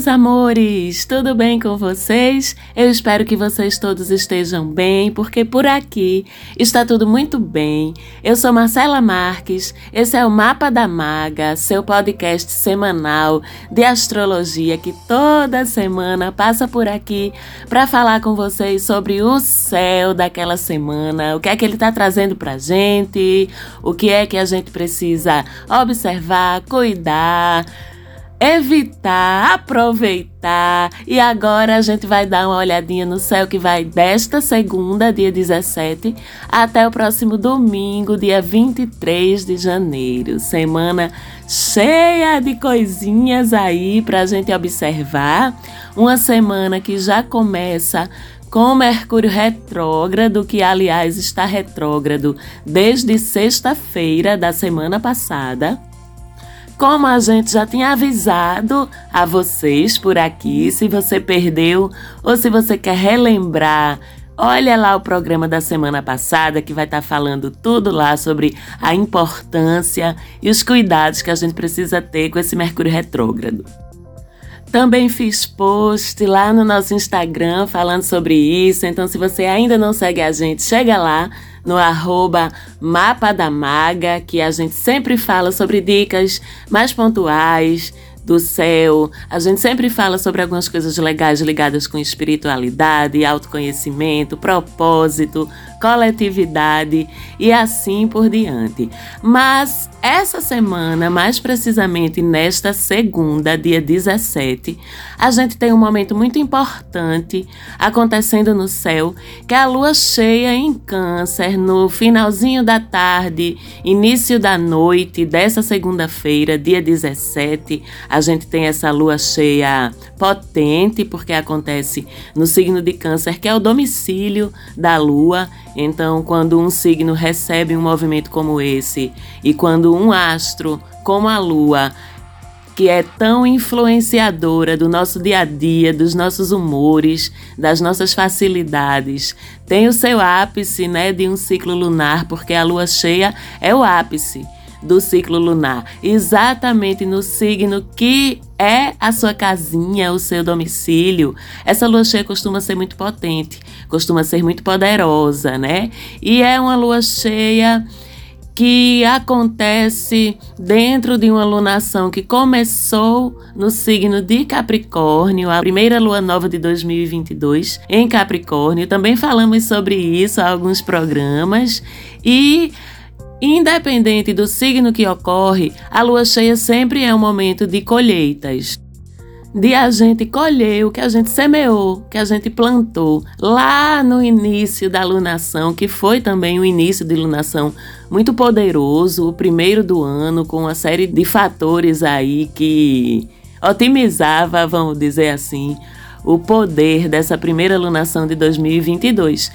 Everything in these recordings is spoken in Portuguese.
Meus amores, tudo bem com vocês? Eu espero que vocês todos estejam bem, porque por aqui está tudo muito bem. Eu sou Marcela Marques, esse é o Mapa da Maga, seu podcast semanal de astrologia que toda semana passa por aqui para falar com vocês sobre o céu daquela semana, o que é que ele está trazendo para gente, o que é que a gente precisa observar, cuidar evitar, aproveitar. E agora a gente vai dar uma olhadinha no céu que vai desta segunda, dia 17, até o próximo domingo, dia 23 de janeiro. Semana cheia de coisinhas aí para a gente observar. Uma semana que já começa com Mercúrio retrógrado, que aliás está retrógrado desde sexta-feira da semana passada. Como a gente já tinha avisado a vocês por aqui, se você perdeu ou se você quer relembrar, olha lá o programa da semana passada que vai estar tá falando tudo lá sobre a importância e os cuidados que a gente precisa ter com esse Mercúrio retrógrado. Também fiz post lá no nosso Instagram falando sobre isso, então se você ainda não segue a gente, chega lá no arroba Mapa da Maga, que a gente sempre fala sobre dicas mais pontuais do céu. A gente sempre fala sobre algumas coisas legais ligadas com espiritualidade, autoconhecimento, propósito, coletividade e assim por diante. Mas essa semana, mais precisamente nesta segunda, dia 17, a gente tem um momento muito importante acontecendo no céu, que é a lua cheia em Câncer, no finalzinho da tarde, início da noite dessa segunda-feira, dia 17. A gente tem essa lua cheia potente, porque acontece no signo de Câncer, que é o domicílio da lua. Então, quando um signo recebe um movimento como esse, e quando um astro, como a Lua, que é tão influenciadora do nosso dia a dia, dos nossos humores, das nossas facilidades, tem o seu ápice, né, de um ciclo lunar, porque a lua cheia é o ápice do ciclo lunar, exatamente no signo que é a sua casinha, o seu domicílio. Essa lua cheia costuma ser muito potente, costuma ser muito poderosa, né? E é uma lua cheia que acontece dentro de uma lunação que começou no signo de Capricórnio, a primeira lua nova de 2022 em Capricórnio. Também falamos sobre isso há alguns programas e Independente do signo que ocorre, a lua cheia sempre é um momento de colheitas. De a gente colher o que a gente semeou, que a gente plantou lá no início da lunação, que foi também o início de lunação muito poderoso, o primeiro do ano, com uma série de fatores aí que otimizava, vamos dizer assim, o poder dessa primeira lunação de 2022.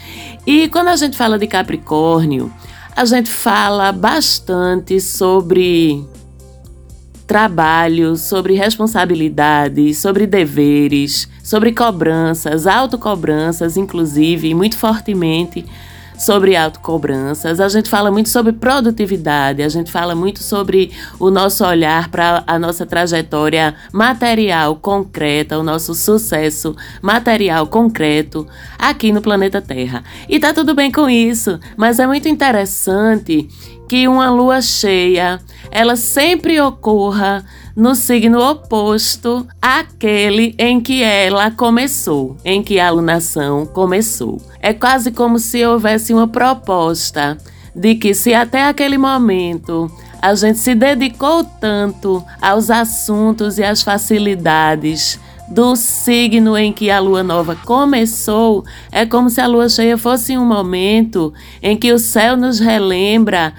E quando a gente fala de Capricórnio, a gente fala bastante sobre trabalho, sobre responsabilidades, sobre deveres, sobre cobranças, autocobranças, inclusive, muito fortemente sobre autocobranças, a gente fala muito sobre produtividade, a gente fala muito sobre o nosso olhar para a nossa trajetória material concreta, o nosso sucesso material concreto aqui no planeta Terra. E tá tudo bem com isso, mas é muito interessante que uma lua cheia, ela sempre ocorra no signo oposto àquele em que ela começou, em que a alunação começou. É quase como se houvesse uma proposta de que se até aquele momento a gente se dedicou tanto aos assuntos e às facilidades do signo em que a lua nova começou, é como se a lua cheia fosse um momento em que o céu nos relembra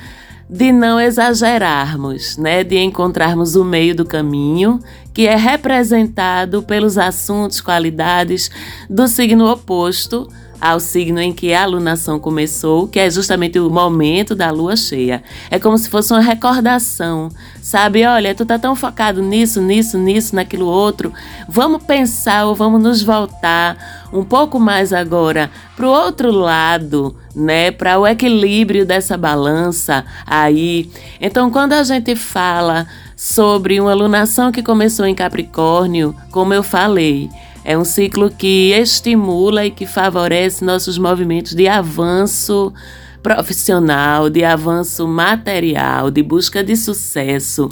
de não exagerarmos, né, de encontrarmos o meio do caminho, que é representado pelos assuntos, qualidades do signo oposto ao signo em que a alunação começou, que é justamente o momento da lua cheia. É como se fosse uma recordação, sabe? Olha, tu tá tão focado nisso, nisso, nisso, naquilo outro. Vamos pensar ou vamos nos voltar um pouco mais agora para o outro lado, né? Para o equilíbrio dessa balança aí. Então, quando a gente fala sobre uma alunação que começou em Capricórnio, como eu falei. É um ciclo que estimula e que favorece nossos movimentos de avanço profissional, de avanço material, de busca de sucesso,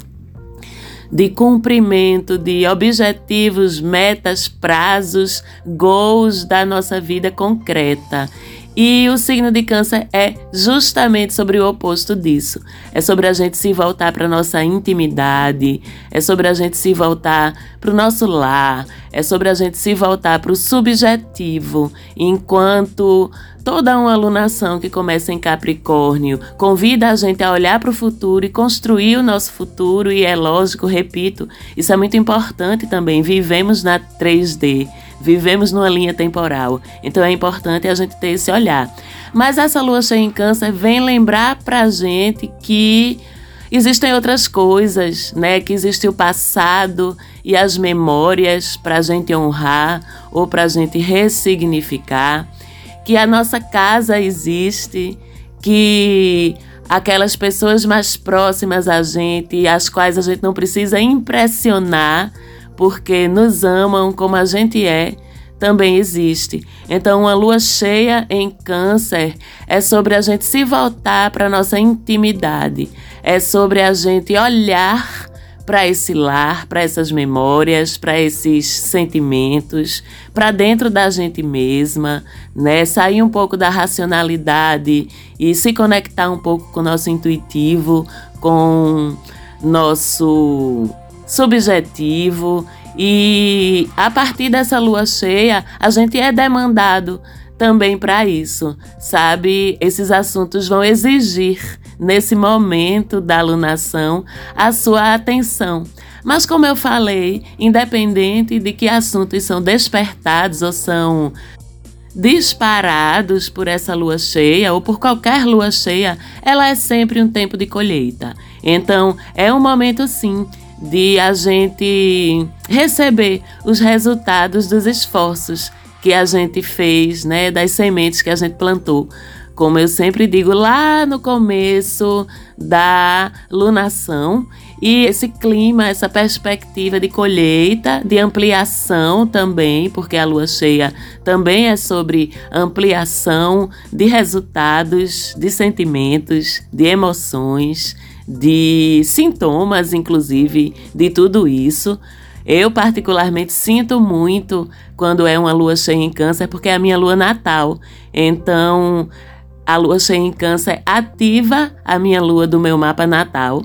de cumprimento de objetivos, metas, prazos, goals da nossa vida concreta. E o signo de Câncer é justamente sobre o oposto disso. É sobre a gente se voltar para nossa intimidade, é sobre a gente se voltar para o nosso lar, é sobre a gente se voltar para o subjetivo, enquanto toda uma alunação que começa em Capricórnio convida a gente a olhar para o futuro e construir o nosso futuro, e é lógico, repito, isso é muito importante também. Vivemos na 3D vivemos numa linha temporal. Então é importante a gente ter esse olhar. Mas essa lua cheia em câncer vem lembrar pra gente que existem outras coisas, né? Que existe o passado e as memórias para a gente honrar ou para a gente ressignificar, que a nossa casa existe, que aquelas pessoas mais próximas a gente, as quais a gente não precisa impressionar, porque nos amam como a gente é, também existe. Então, uma lua cheia em Câncer é sobre a gente se voltar para nossa intimidade, é sobre a gente olhar para esse lar, para essas memórias, para esses sentimentos, para dentro da gente mesma, né? Sair um pouco da racionalidade e se conectar um pouco com o nosso intuitivo, com nosso subjetivo e a partir dessa lua cheia, a gente é demandado também para isso, sabe? Esses assuntos vão exigir, nesse momento da alunação, a sua atenção. Mas, como eu falei, independente de que assuntos são despertados ou são disparados por essa lua cheia ou por qualquer lua cheia, ela é sempre um tempo de colheita. Então, é um momento sim de a gente receber os resultados dos esforços que a gente fez, né, das sementes que a gente plantou. Como eu sempre digo lá no começo da lunação, e esse clima, essa perspectiva de colheita, de ampliação também, porque a lua cheia também é sobre ampliação de resultados, de sentimentos, de emoções de sintomas, inclusive, de tudo isso. Eu, particularmente, sinto muito quando é uma lua cheia em Câncer, porque é a minha lua natal. Então, a lua cheia em Câncer ativa a minha lua do meu mapa natal,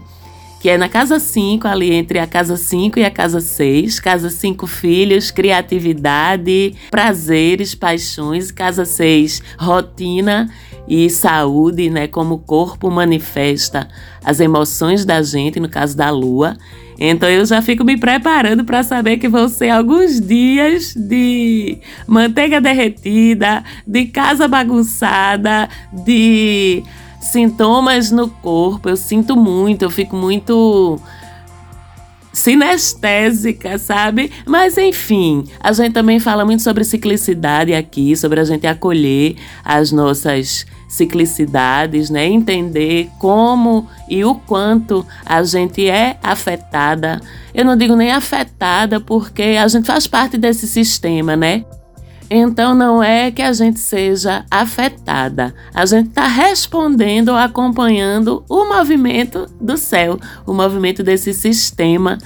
que é na casa 5, ali entre a casa 5 e a casa 6. Casa 5, filhos, criatividade, prazeres, paixões. Casa 6, rotina e saúde, né? Como o corpo manifesta as emoções da gente, no caso da lua. Então eu já fico me preparando para saber que vão ser alguns dias de manteiga derretida, de casa bagunçada, de sintomas no corpo. Eu sinto muito, eu fico muito sinestésica, sabe? Mas enfim, a gente também fala muito sobre ciclicidade aqui, sobre a gente acolher as nossas ciclicidades, né? Entender como e o quanto a gente é afetada. Eu não digo nem afetada porque a gente faz parte desse sistema, né? Então não é que a gente seja afetada, a gente está respondendo ou acompanhando o movimento do céu, o movimento desse sistema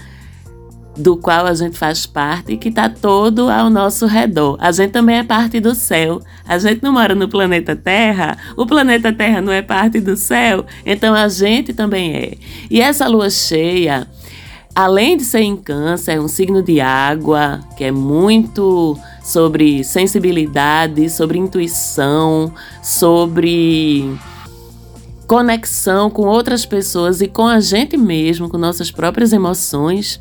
do qual a gente faz parte e que está todo ao nosso redor. A gente também é parte do céu. A gente não mora no planeta Terra, o planeta Terra não é parte do céu, então a gente também é. E essa lua cheia, além de ser em Câncer, é um signo de água, que é muito sobre sensibilidade, sobre intuição, sobre conexão com outras pessoas e com a gente mesmo, com nossas próprias emoções.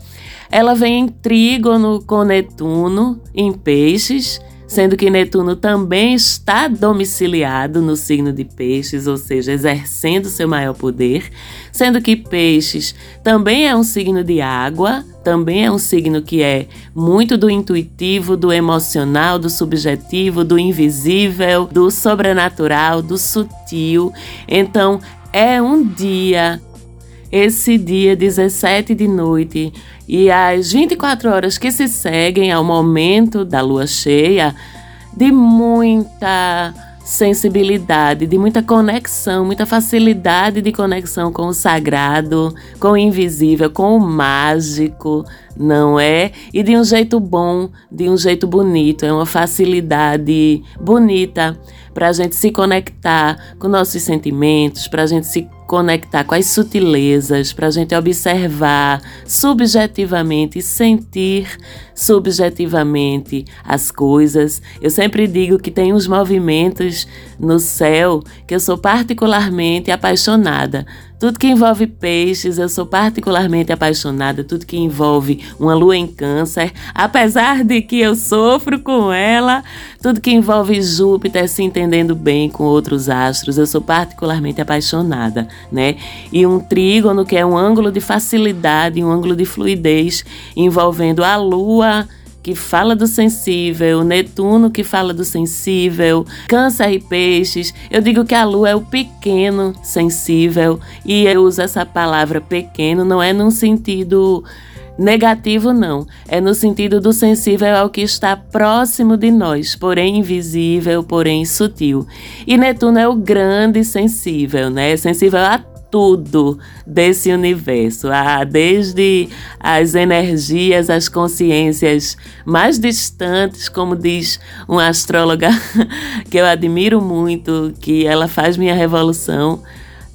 Ela vem em trígono com Netuno em Peixes sendo que Netuno também está domiciliado no signo de Peixes, ou seja, exercendo seu maior poder, sendo que Peixes também é um signo de água, também é um signo que é muito do intuitivo, do emocional, do subjetivo, do invisível, do sobrenatural, do sutil. Então, é um dia esse dia 17 de noite e as 24 horas que se seguem ao momento da lua cheia, de muita sensibilidade, de muita conexão, muita facilidade de conexão com o sagrado, com o invisível, com o mágico, não é? E de um jeito bom, de um jeito bonito, é uma facilidade bonita para a gente se conectar com nossos sentimentos, para a gente se conectar com as sutilezas, para a gente observar subjetivamente sentir subjetivamente as coisas. Eu sempre digo que tem uns movimentos no céu que eu sou particularmente apaixonada. Tudo que envolve peixes, eu sou particularmente apaixonada. Tudo que envolve uma lua em câncer, apesar de que eu sofro com ela, tudo que envolve Júpiter se entendendo bem com outros astros, eu sou particularmente apaixonada, né? E um trígono que é um ângulo de facilidade, um ângulo de fluidez envolvendo a lua que fala do sensível, Netuno que fala do sensível, Câncer e Peixes. Eu digo que a Lua é o pequeno sensível e eu uso essa palavra pequeno não é num sentido negativo não, é no sentido do sensível ao que está próximo de nós, porém invisível, porém sutil. E Netuno é o grande sensível, né? Sensível a tudo desse universo, ah, desde as energias, as consciências mais distantes, como diz uma astróloga que eu admiro muito, que ela faz minha revolução.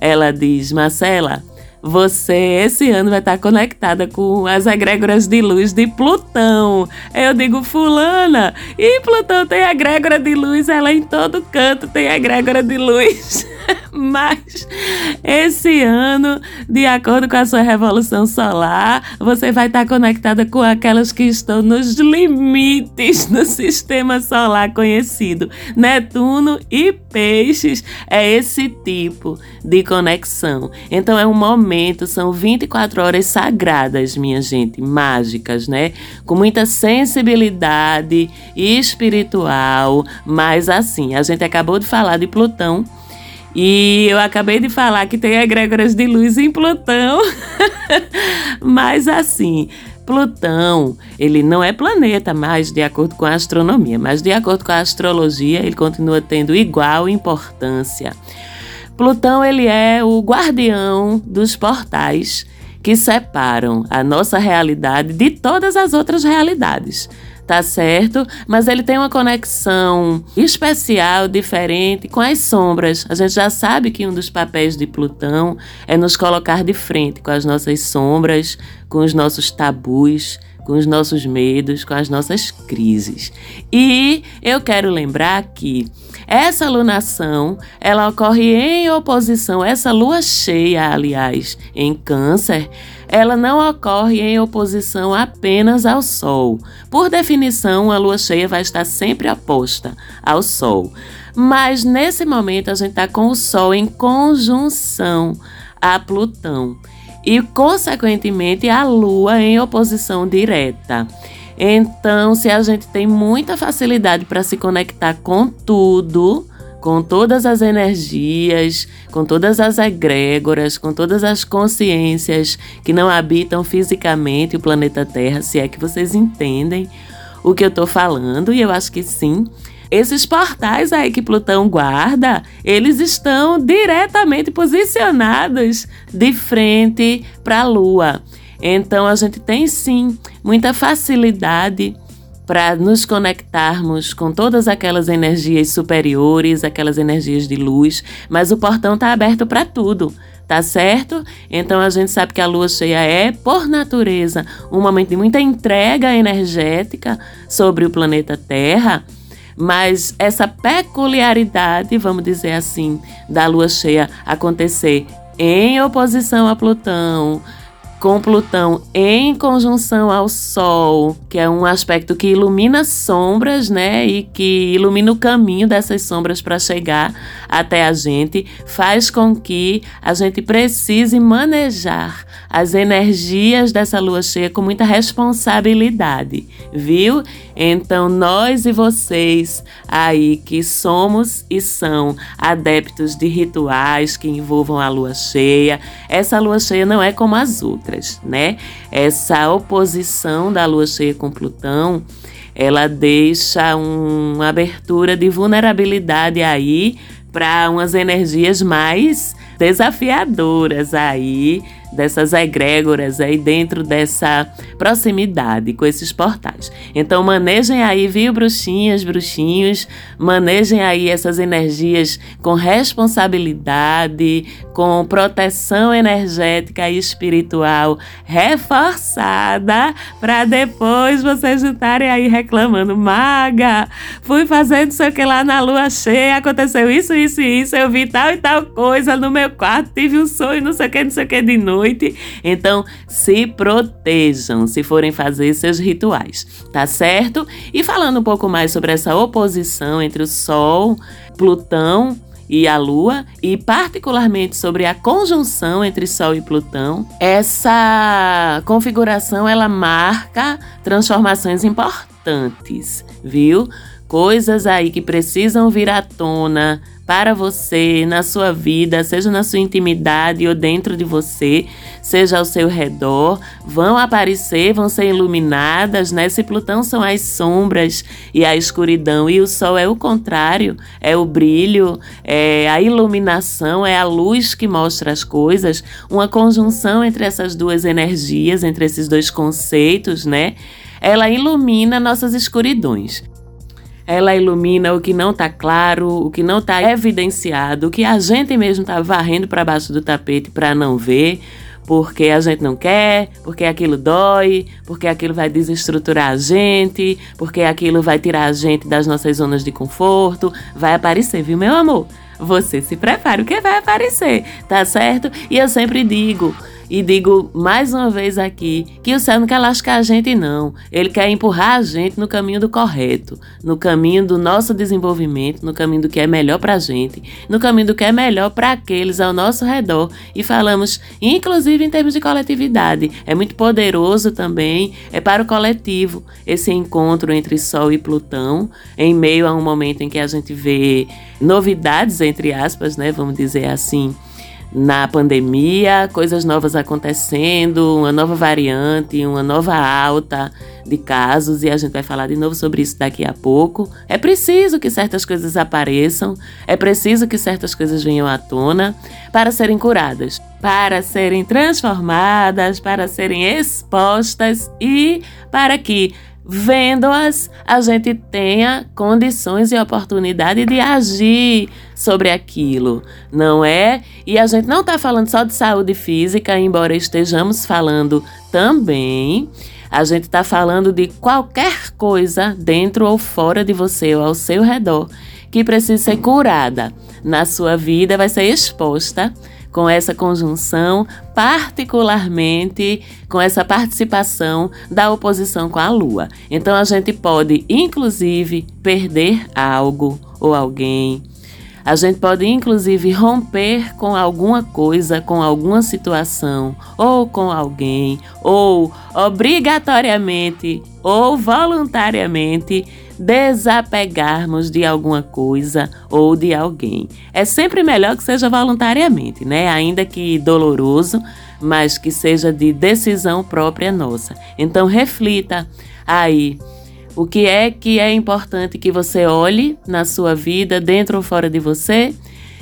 Ela diz: Marcela, você esse ano vai estar conectada com as egrégoras de luz de Plutão. Eu digo, fulana, e Plutão tem egrégora de luz, ela em todo canto tem egrégora de luz. Mas esse ano, de acordo com a sua revolução solar, você vai estar conectada com aquelas que estão nos limites do sistema solar conhecido. Netuno e Peixes é esse tipo de conexão. Então é um momento, são 24 horas sagradas, minha gente, mágicas, né? Com muita sensibilidade espiritual, mas assim, a gente acabou de falar de Plutão e eu acabei de falar que tem egrégoras de luz em Plutão. mas assim, Plutão, ele não é planeta mais de acordo com a astronomia, mas de acordo com a astrologia, ele continua tendo igual importância. Plutão, ele é o guardião dos portais que separam a nossa realidade de todas as outras realidades tá certo? Mas ele tem uma conexão especial, diferente com as sombras. A gente já sabe que um dos papéis de Plutão é nos colocar de frente com as nossas sombras, com os nossos tabus, com os nossos medos, com as nossas crises. E eu quero lembrar que essa alunação, ela ocorre em oposição, essa lua cheia, aliás, em Câncer, ela não ocorre em oposição apenas ao Sol. Por definição, a lua cheia vai estar sempre oposta ao Sol. Mas nesse momento a gente está com o Sol em conjunção a Plutão e, consequentemente, a Lua em oposição direta. Então, se a gente tem muita facilidade para se conectar com tudo, com todas as energias, com todas as egrégoras, com todas as consciências que não habitam fisicamente o planeta Terra, se é que vocês entendem o que eu estou falando, e eu acho que sim. Esses portais aí que Plutão guarda, eles estão diretamente posicionados de frente para a Lua. Então a gente tem sim muita facilidade para nos conectarmos com todas aquelas energias superiores, aquelas energias de luz, mas o portão está aberto para tudo tá certo? Então a gente sabe que a lua cheia é, por natureza, um momento de muita entrega energética sobre o planeta Terra. Mas essa peculiaridade, vamos dizer assim, da lua cheia acontecer em oposição a Plutão, com Plutão em conjunção ao Sol, que é um aspecto que ilumina sombras, né? E que ilumina o caminho dessas sombras para chegar até a gente, faz com que a gente precise manejar as energias dessa lua cheia com muita responsabilidade, viu? Então, nós e vocês aí que somos e são adeptos de rituais que envolvam a lua cheia, essa lua cheia não é como as outras, né? Essa oposição da lua cheia com Plutão, ela deixa um, uma abertura de vulnerabilidade aí para umas energias mais desafiadoras aí dessas egrégoras aí dentro dessa proximidade com esses portais. Então manejem aí, viu, bruxinhas, bruxinhos, manejem aí essas energias com responsabilidade, com proteção energética e espiritual reforçada, para depois vocês estarem aí reclamando, maga, fui fazendo sei o que lá na lua cheia, aconteceu isso, isso e isso, eu vi tal e tal coisa no meu quarto, tive um sonho, não sei o que, não sei o que de novo noite. Então, se protejam se forem fazer seus rituais, tá certo? E falando um pouco mais sobre essa oposição entre o Sol, Plutão e a Lua, e particularmente sobre a conjunção entre Sol e Plutão, essa configuração ela marca transformações importantes, viu? Coisas aí que precisam vir à tona para você, na sua vida, seja na sua intimidade ou dentro de você, seja ao seu redor, vão aparecer, vão ser iluminadas, né? Se Plutão são as sombras e a escuridão, e o Sol é o contrário, é o brilho, é a iluminação, é a luz que mostra as coisas, uma conjunção entre essas duas energias, entre esses dois conceitos, né? Ela ilumina nossas escuridões. Ela ilumina o que não está claro, o que não está evidenciado, o que a gente mesmo está varrendo para baixo do tapete para não ver, porque a gente não quer, porque aquilo dói, porque aquilo vai desestruturar a gente, porque aquilo vai tirar a gente das nossas zonas de conforto. Vai aparecer, viu, meu amor? Você se prepare, o que vai aparecer, tá certo? E eu sempre digo. E digo mais uma vez aqui que o céu não quer lascar a gente, não. Ele quer empurrar a gente no caminho do correto, no caminho do nosso desenvolvimento, no caminho do que é melhor para a gente, no caminho do que é melhor para aqueles ao nosso redor. E falamos, inclusive em termos de coletividade. É muito poderoso também, é para o coletivo esse encontro entre Sol e Plutão, em meio a um momento em que a gente vê novidades, entre aspas, né? Vamos dizer assim na pandemia, coisas novas acontecendo, uma nova variante, uma nova alta de casos, e a gente vai falar de novo sobre isso daqui a pouco. É preciso que certas coisas apareçam, é preciso que certas coisas venham à tona para serem curadas, para serem transformadas, para serem expostas e para que vendo-as, a gente tenha condições e oportunidade de agir sobre aquilo, não é? E a gente não está falando só de saúde física, embora estejamos falando também. A gente está falando de qualquer coisa dentro ou fora de você ou ao seu redor que precisa ser curada na sua vida, vai ser exposta com essa conjunção, particularmente com essa participação da oposição com a Lua. Então a gente pode, inclusive, perder algo ou alguém. A gente pode, inclusive, romper com alguma coisa, com alguma situação, ou com alguém, ou obrigatoriamente ou voluntariamente desapegarmos de alguma coisa ou de alguém. É sempre melhor que seja voluntariamente, né? Ainda que doloroso, mas que seja de decisão própria nossa. Então reflita aí o que é que é importante que você olhe na sua vida, dentro ou fora de você,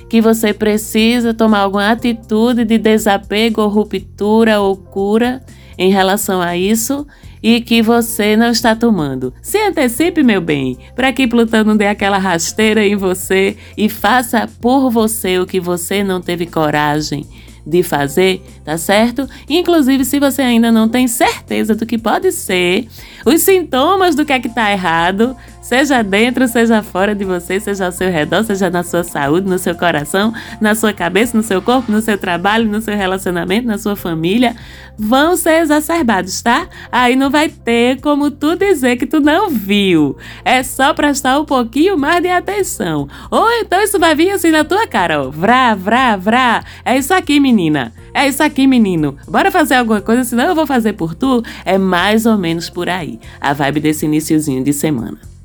que você precisa tomar alguma atitude de desapego ou ruptura ou cura em relação a isso e que você não está tomando. Se antecipe, meu bem, para que Plutão não dê aquela rasteira em você e faça por você o que você não teve coragem de fazer, tá certo? Inclusive, se você ainda não tem certeza do que pode ser, os sintomas do que é que tá errado, seja dentro, seja fora de você, seja ao seu redor, seja na sua saúde, no seu coração, na sua cabeça, no seu corpo, no seu trabalho, no seu relacionamento, na sua família, vão ser exacerbados, tá? Aí não vai ter como tu dizer que tu não viu. É só prestar um pouquinho mais de atenção. Ou então isso vai vir assim na tua cara, ó. Vrá, vrá, vrá. É isso aqui, menina. É isso aqui, menino. Bora fazer alguma coisa, senão eu vou fazer por tu. É mais ou menos por aí. A vibe desse iníciozinho de semana.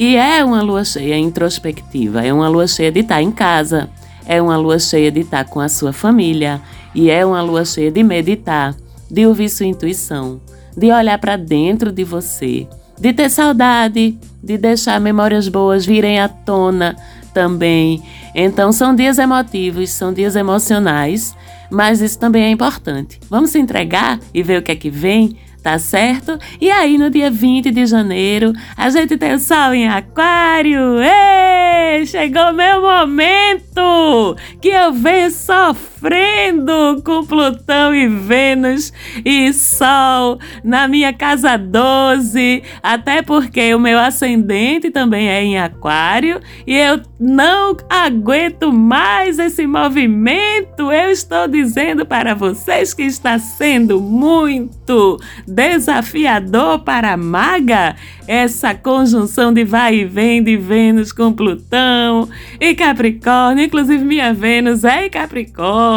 E é uma lua cheia introspectiva, é uma lua cheia de estar em casa, é uma lua cheia de estar com a sua família, e é uma lua cheia de meditar, de ouvir sua intuição, de olhar para dentro de você, de ter saudade, de deixar memórias boas virem à tona também. Então são dias emotivos, são dias emocionais, mas isso também é importante. Vamos se entregar e ver o que é que vem tá certo? E aí, no dia 20 de janeiro, a gente tem o sol em Aquário. Ei, chegou meu momento que eu venho sofrendo com Plutão e Vênus e Sol na minha casa 12, até porque o meu ascendente também é em Aquário e eu não aguento mais esse movimento. Eu estou dizendo para vocês que está sendo muito desafiador para a maga essa conjunção de vai e vem de Vênus com Plutão e Capricórnio. Inclusive, minha Vênus é em Capricórnio,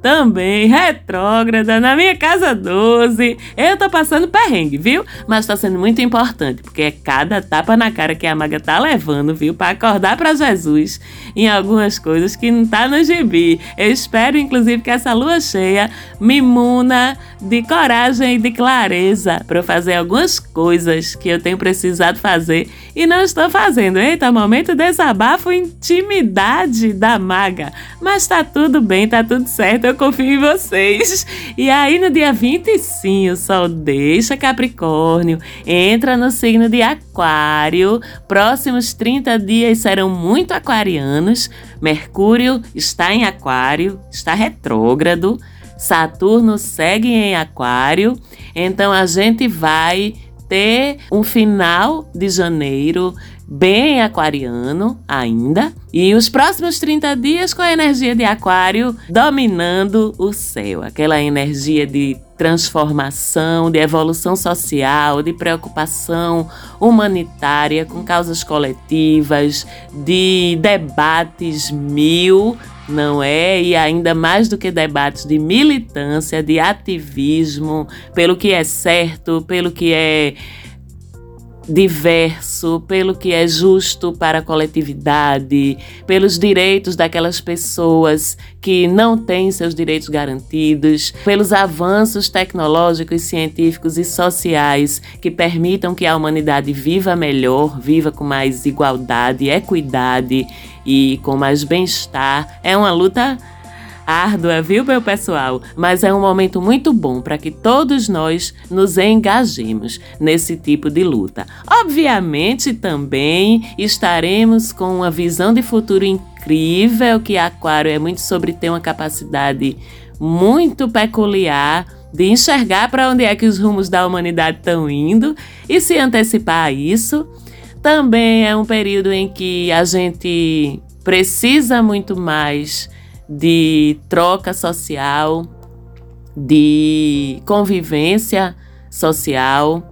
também retrógrada na minha casa 12. Eu tô passando perrengue, viu? Mas tá sendo muito importante, porque é cada tapa na cara que a maga tá levando, viu? Para acordar para Jesus em algumas coisas que não tá no gibi. Eu espero, inclusive, que essa lua cheia me muna de coragem e de clareza para fazer algumas coisas que eu tenho precisado fazer e não estou fazendo. Eita, momento desabafo, intimidade da maga. Mas tá tudo bem, tá tudo certo, eu confio em vocês. E aí no dia 25, o Sol deixa Capricórnio, entra no signo de Aquário. Próximos 30 dias serão muito aquarianos. Mercúrio está em Aquário, está retrógrado. Saturno segue em Aquário, então a gente vai ter um final de janeiro bem aquariano ainda. E os próximos 30 dias com a energia de Aquário dominando o céu, aquela energia de transformação, de evolução social, de preocupação humanitária com causas coletivas, de debates mil não é? E ainda mais do que debates de militância, de ativismo, pelo que é certo, pelo que é diverso, pelo que é justo para a coletividade, pelos direitos daquelas pessoas que não têm seus direitos garantidos, pelos avanços tecnológicos, científicos e sociais que permitam que a humanidade viva melhor, viva com mais igualdade, equidade e com mais bem-estar. É uma luta árdua, viu, meu pessoal? Mas é um momento muito bom para que todos nós nos engajemos nesse tipo de luta. Obviamente, também estaremos com uma visão de futuro incrível, que Aquário é muito sobre ter uma capacidade muito peculiar de enxergar para onde é que os rumos da humanidade estão indo e se antecipar a isso. Também é um período em que a gente precisa muito mais de troca social, de convivência social.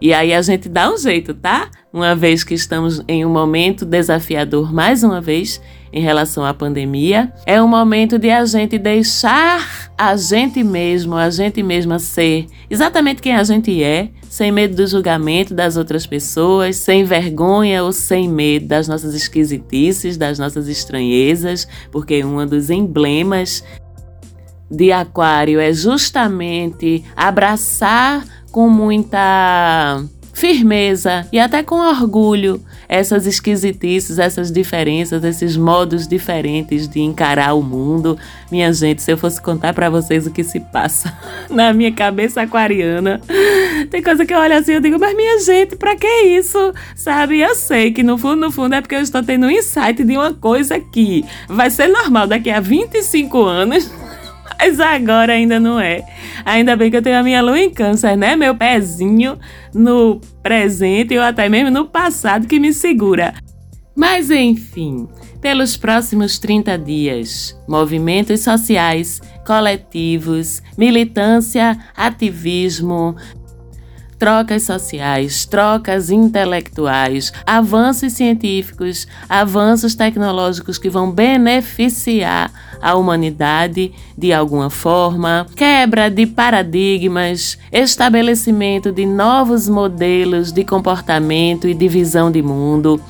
E aí a gente dá um jeito, tá? Uma vez que estamos em um momento desafiador mais uma vez em relação à pandemia, é um momento de a gente deixar a gente mesmo, a gente mesma ser exatamente quem a gente é, sem medo do julgamento das outras pessoas, sem vergonha ou sem medo das nossas esquisitices, das nossas estranhezas, porque um dos emblemas de Aquário é justamente abraçar com muita firmeza e até com orgulho essas esquisitices, essas diferenças, esses modos diferentes de encarar o mundo. Minha gente, se eu fosse contar para vocês o que se passa na minha cabeça aquariana, tem coisa que eu olho assim e digo, mas minha gente, pra que isso? Sabe? Eu sei que no fundo, no fundo é porque eu estou tendo um insight de uma coisa que vai ser normal daqui a 25 anos Mas agora ainda não é. Ainda bem que eu tenho a minha lua em câncer, né? Meu pezinho no presente ou até mesmo no passado que me segura. Mas enfim, pelos próximos 30 dias, movimentos sociais, coletivos, militância, ativismo, trocas sociais, trocas intelectuais, avanços científicos, avanços tecnológicos que vão beneficiar a humanidade de alguma forma, quebra de paradigmas, estabelecimento de novos modelos de comportamento e de visão de mundo.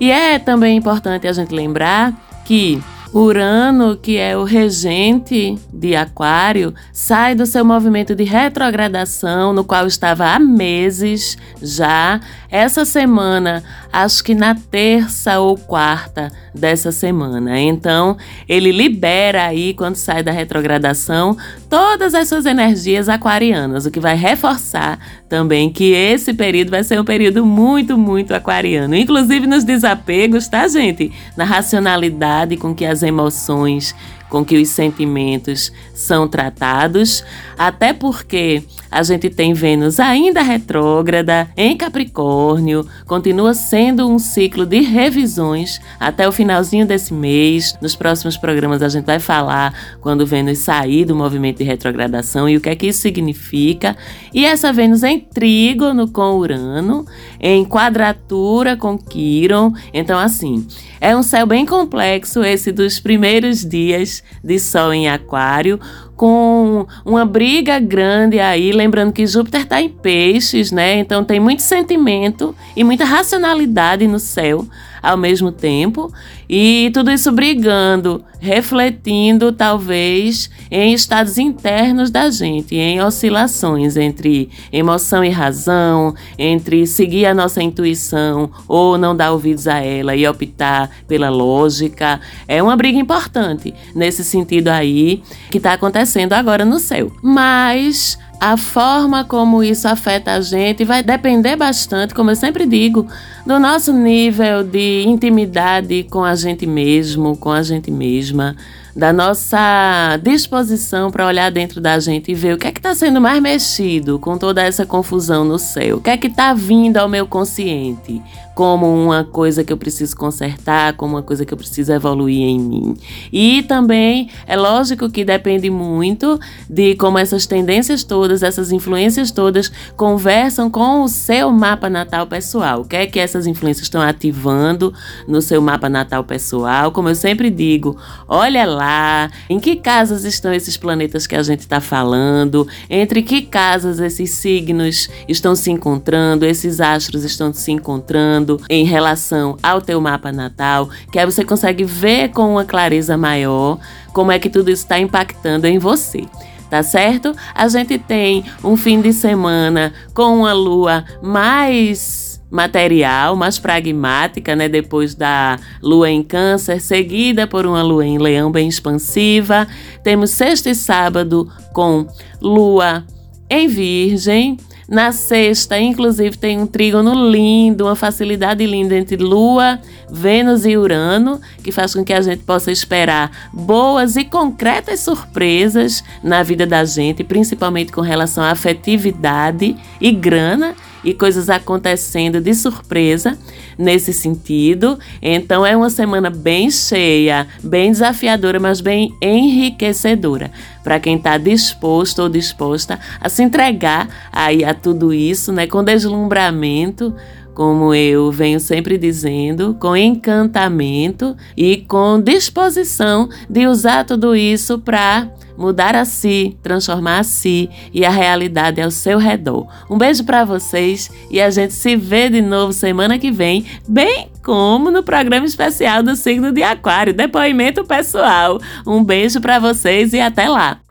E é também importante a gente lembrar que Urano, que é o regente de Aquário, sai do seu movimento de retrogradação, no qual estava há meses já. Essa semana, acho que na terça ou quarta dessa semana. Então, ele libera aí, quando sai da retrogradação, todas as suas energias aquarianas, o que vai reforçar também que esse período vai ser um período muito, muito aquariano. Inclusive nos desapegos, tá, gente? Na racionalidade com que as emoções com que os sentimentos são tratados, até porque a gente tem Vênus ainda retrógrada em Capricórnio, continua sendo um ciclo de revisões até o finalzinho desse mês. Nos próximos programas a gente vai falar quando Vênus sair do movimento de retrogradação e o que é que isso significa. E essa Vênus em trígono com Urano, em quadratura com Quiron. Então, assim, é um céu bem complexo esse dos primeiros dias de Sol em Aquário, com uma briga grande aí, lembrando que Júpiter está em peixes, né? Então tem muito sentimento e muita racionalidade no céu ao mesmo tempo, e tudo isso brigando, refletindo talvez em estados internos da gente, em oscilações entre emoção e razão, entre seguir a nossa intuição ou não dar ouvidos a ela e optar pela lógica. É uma briga importante nesse sentido aí que está acontecendo agora no céu. Mas a forma como isso afeta a gente vai depender bastante, como eu sempre digo, do nosso nível de intimidade com a gente mesmo, com a gente mesma, da nossa disposição para olhar dentro da gente e ver o que é que está sendo mais mexido com toda essa confusão no céu, o que é que está vindo ao meu consciente, como uma coisa que eu preciso consertar, como uma coisa que eu preciso evoluir em mim. E também é lógico que depende muito de como essas tendências todas, essas influências todas conversam com o seu mapa natal pessoal. O que é que essas influências estão ativando no seu mapa natal pessoal? Como eu sempre digo, olha lá em que casas estão esses planetas que a gente está falando, entre que casas esses signos estão se encontrando, esses astros estão se encontrando em relação ao teu mapa natal, que aí você consegue ver com uma clareza maior como é que tudo isso está impactando em você tá certo? A gente tem um fim de semana com uma lua mais material, mais pragmática, né? Depois da lua em Câncer, seguida por uma lua em Leão bem expansiva. Temos sexta e sábado com lua em Virgem. Na sexta, inclusive, tem um trígono lindo, uma facilidade linda entre Lua, Vênus e Urano, que faz com que a gente possa esperar boas e concretas surpresas na vida da gente, principalmente com relação à afetividade e grana e coisas acontecendo de surpresa nesse sentido. Então é uma semana bem cheia, bem desafiadora, mas bem enriquecedora para quem está disposto ou disposta a se entregar aí a tudo isso, né, com deslumbramento como eu venho sempre dizendo, com encantamento e com disposição de usar tudo isso para mudar a si, transformar a si e a realidade ao seu redor. Um beijo para vocês e a gente se vê de novo semana que vem, bem como no programa especial do signo de Aquário, depoimento pessoal. Um beijo para vocês e até lá.